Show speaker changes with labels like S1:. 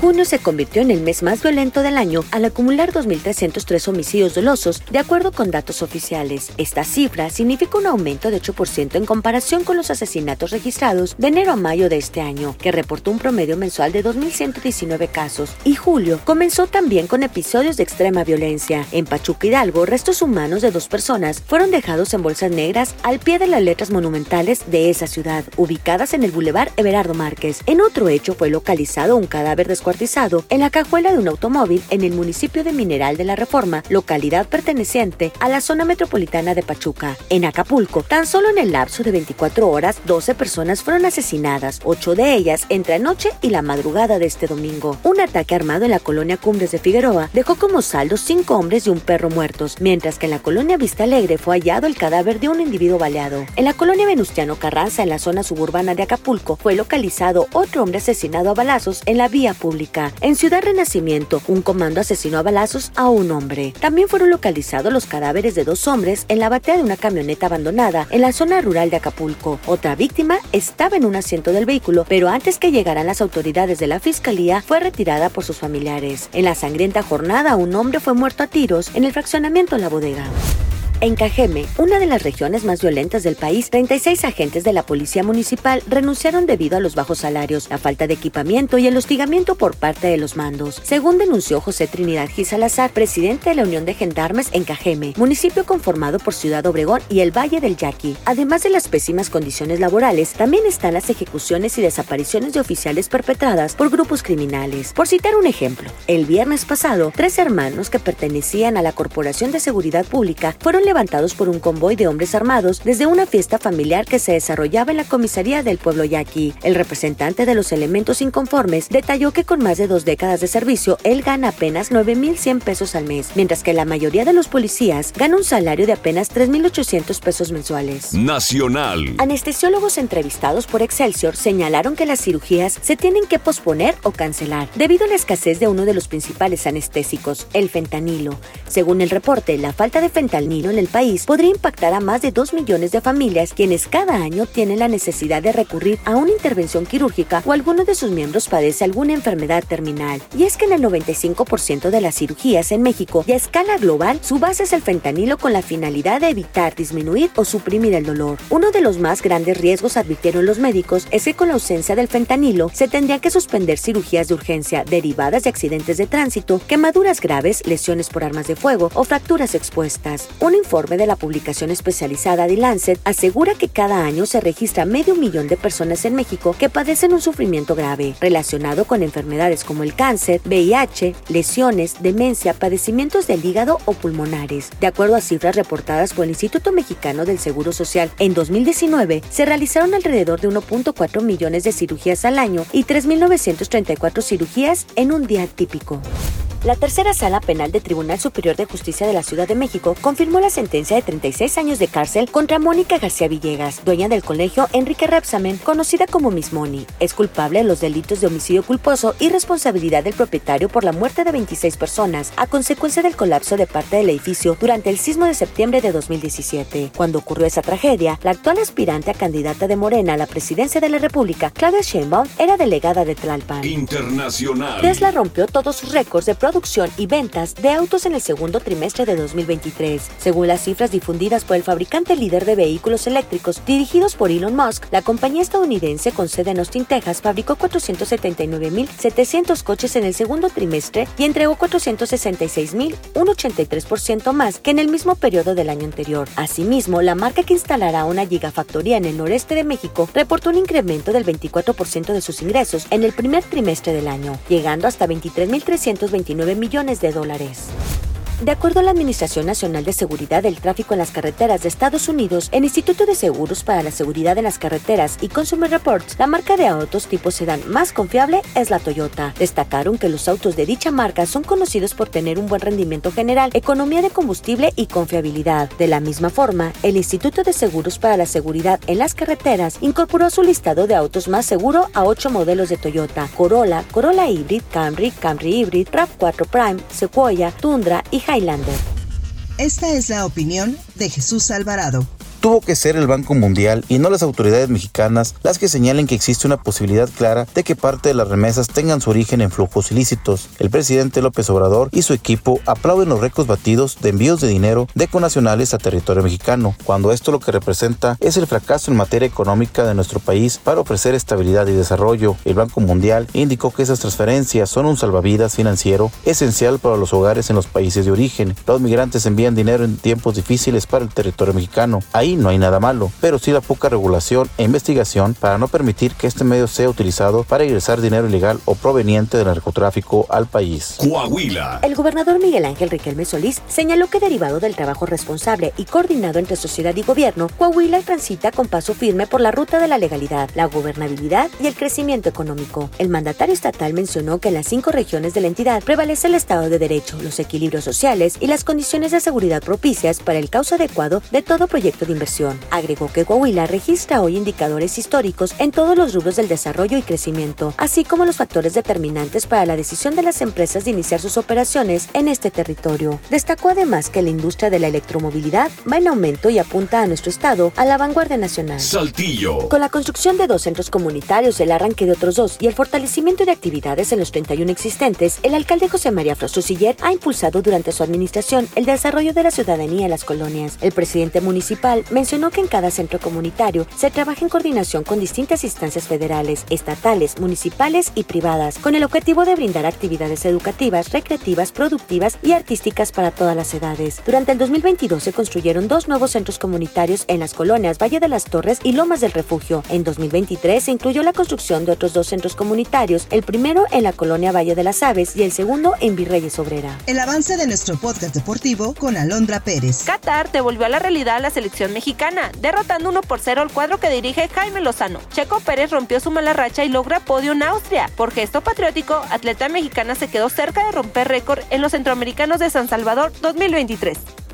S1: Junio se convirtió en el mes más violento del año al acumular 2.303 homicidios dolosos, de acuerdo con datos oficiales. Esta cifra significa un aumento de 8% en comparación con los asesinatos registrados de enero a mayo de este año, que reportó un promedio mensual de 2.119 casos. Y julio comenzó también con episodios de extrema violencia. En Pachuca Hidalgo, restos humanos de dos personas fueron dejados en bolsas negras al pie de las letras monumentales de esa ciudad, ubicadas en el Boulevard Everardo Márquez. En otro hecho fue localizado un cadáver en la cajuela de un automóvil en el municipio de Mineral de la Reforma, localidad perteneciente a la zona metropolitana de Pachuca. En Acapulco, tan solo en el lapso de 24 horas, 12 personas fueron asesinadas, 8 de ellas entre anoche y la madrugada de este domingo. Un ataque armado en la colonia Cumbres de Figueroa dejó como saldo 5 hombres y un perro muertos, mientras que en la colonia Vista Alegre fue hallado el cadáver de un individuo baleado. En la colonia Venustiano Carranza, en la zona suburbana de Acapulco, fue localizado otro hombre asesinado a balazos en la vía pública. En Ciudad Renacimiento, un comando asesinó a balazos a un hombre. También fueron localizados los cadáveres de dos hombres en la batea de una camioneta abandonada en la zona rural de Acapulco. Otra víctima estaba en un asiento del vehículo, pero antes que llegaran las autoridades de la fiscalía, fue retirada por sus familiares. En la sangrienta jornada, un hombre fue muerto a tiros en el fraccionamiento La Bodega. En Cajeme, una de las regiones más violentas del país, 36 agentes de la Policía Municipal renunciaron debido a los bajos salarios, la falta de equipamiento y el hostigamiento por parte de los mandos. Según denunció José Trinidad Gisalazar, presidente de la Unión de Gendarmes en Cajeme, municipio conformado por Ciudad Obregón y el Valle del Yaqui. Además de las pésimas condiciones laborales, también están las ejecuciones y desapariciones de oficiales perpetradas por grupos criminales. Por citar un ejemplo, el viernes pasado, tres hermanos que pertenecían a la Corporación de Seguridad Pública fueron levantados por un convoy de hombres armados desde una fiesta familiar que se desarrollaba en la comisaría del pueblo yaqui. El representante de los elementos inconformes detalló que con más de dos décadas de servicio, él gana apenas 9.100 pesos al mes, mientras que la mayoría de los policías gana un salario de apenas 3.800 pesos mensuales.
S2: Nacional.
S1: Anestesiólogos entrevistados por Excelsior señalaron que las cirugías se tienen que posponer o cancelar debido a la escasez de uno de los principales anestésicos, el fentanilo. Según el reporte, la falta de fentanilo en el país podría impactar a más de 2 millones de familias quienes cada año tienen la necesidad de recurrir a una intervención quirúrgica o alguno de sus miembros padece alguna enfermedad terminal. Y es que en el 95% de las cirugías en México y a escala global, su base es el fentanilo con la finalidad de evitar, disminuir o suprimir el dolor. Uno de los más grandes riesgos, advirtieron los médicos, es que con la ausencia del fentanilo se tendría que suspender cirugías de urgencia derivadas de accidentes de tránsito, quemaduras graves, lesiones por armas de fuego o fracturas expuestas. Un informe de la publicación especializada The Lancet asegura que cada año se registra medio millón de personas en México que padecen un sufrimiento grave relacionado con enfermedades como el cáncer, VIH, lesiones, demencia, padecimientos del hígado o pulmonares. De acuerdo a cifras reportadas por el Instituto Mexicano del Seguro Social, en 2019 se realizaron alrededor de 1.4 millones de cirugías al año y 3.934 cirugías en un día típico. La tercera sala penal del Tribunal Superior de Justicia de la Ciudad de México confirmó la sentencia de 36 años de cárcel contra Mónica García Villegas, dueña del colegio Enrique Repsamen, conocida como Miss Moni. Es culpable de los delitos de homicidio culposo y responsabilidad del propietario por la muerte de 26 personas a consecuencia del colapso de parte del edificio durante el sismo de septiembre de 2017. Cuando ocurrió esa tragedia, la actual aspirante a candidata de Morena a la presidencia de la República, Claudia Sheinbaum, era delegada de Tlalpan.
S2: Internacional.
S1: Tesla rompió todos sus récords de producción y ventas de autos en el segundo trimestre de 2023. Según las cifras difundidas por el fabricante líder de vehículos eléctricos dirigidos por Elon Musk, la compañía estadounidense con sede en Austin, Texas, fabricó 479.700 coches en el segundo trimestre y entregó 466.000, un 83% más que en el mismo periodo del año anterior. Asimismo, la marca que instalará una gigafactoría en el noreste de México reportó un incremento del 24% de sus ingresos en el primer trimestre del año, llegando hasta 23.329 millones de dólares. De acuerdo a la Administración Nacional de Seguridad del Tráfico en las Carreteras de Estados Unidos, el Instituto de Seguros para la Seguridad en las Carreteras y Consumer Reports, la marca de autos tipo sedán más confiable es la Toyota. Destacaron que los autos de dicha marca son conocidos por tener un buen rendimiento general, economía de combustible y confiabilidad. De la misma forma, el Instituto de Seguros para la Seguridad en las Carreteras incorporó su listado de autos más seguro a ocho modelos de Toyota, Corolla, Corolla Hybrid, Camry, Camry Hybrid, RAV4 Prime, Sequoia, Tundra y
S3: Esta es la opinión de Jesús Alvarado
S4: tuvo que ser el Banco Mundial y no las autoridades mexicanas las que señalen que existe una posibilidad clara de que parte de las remesas tengan su origen en flujos ilícitos. El presidente López Obrador y su equipo aplauden los récords batidos de envíos de dinero de conacionales a territorio mexicano, cuando esto lo que representa es el fracaso en materia económica de nuestro país para ofrecer estabilidad y desarrollo. El Banco Mundial indicó que esas transferencias son un salvavidas financiero esencial para los hogares en los países de origen. Los migrantes envían dinero en tiempos difíciles para el territorio mexicano. Ahí no hay nada malo, pero sí la poca regulación e investigación para no permitir que este medio sea utilizado para ingresar dinero ilegal o proveniente del narcotráfico al país.
S2: Coahuila.
S1: El gobernador Miguel Ángel Riquelme Solís señaló que derivado del trabajo responsable y coordinado entre sociedad y gobierno, Coahuila transita con paso firme por la ruta de la legalidad, la gobernabilidad y el crecimiento económico. El mandatario estatal mencionó que en las cinco regiones de la entidad prevalece el Estado de Derecho, los equilibrios sociales y las condiciones de seguridad propicias para el causa adecuado de todo proyecto de inversión. Agregó que Coahuila registra hoy indicadores históricos en todos los rubros del desarrollo y crecimiento, así como los factores determinantes para la decisión de las empresas de iniciar sus operaciones en este territorio. Destacó además que la industria de la electromovilidad va en aumento y apunta a nuestro estado a la vanguardia nacional.
S2: Saltillo.
S1: Con la construcción de dos centros comunitarios, el arranque de otros dos y el fortalecimiento de actividades en los 31 existentes, el alcalde José María Frostosiller ha impulsado durante su administración el desarrollo de la ciudadanía en las colonias. El presidente municipal mencionó que en cada centro comunitario se trabaja en coordinación con distintas instancias federales, estatales, municipales y privadas, con el objetivo de brindar actividades educativas, recreativas, productivas y artísticas para todas las edades. Durante el 2022 se construyeron dos nuevos centros comunitarios en las colonias Valle de las Torres y Lomas del Refugio. En 2023 se incluyó la construcción de otros dos centros comunitarios, el primero en la colonia Valle de las Aves y el segundo en Virreyes Obrera.
S3: El avance de nuestro podcast deportivo con Alondra Pérez.
S5: Qatar devolvió a la realidad a la selección mexicana, derrotando 1 por 0 al cuadro que dirige Jaime Lozano. Checo Pérez rompió su mala racha y logra podio en Austria. Por gesto patriótico, atleta mexicana se quedó cerca de romper récord en los centroamericanos de San Salvador 2023.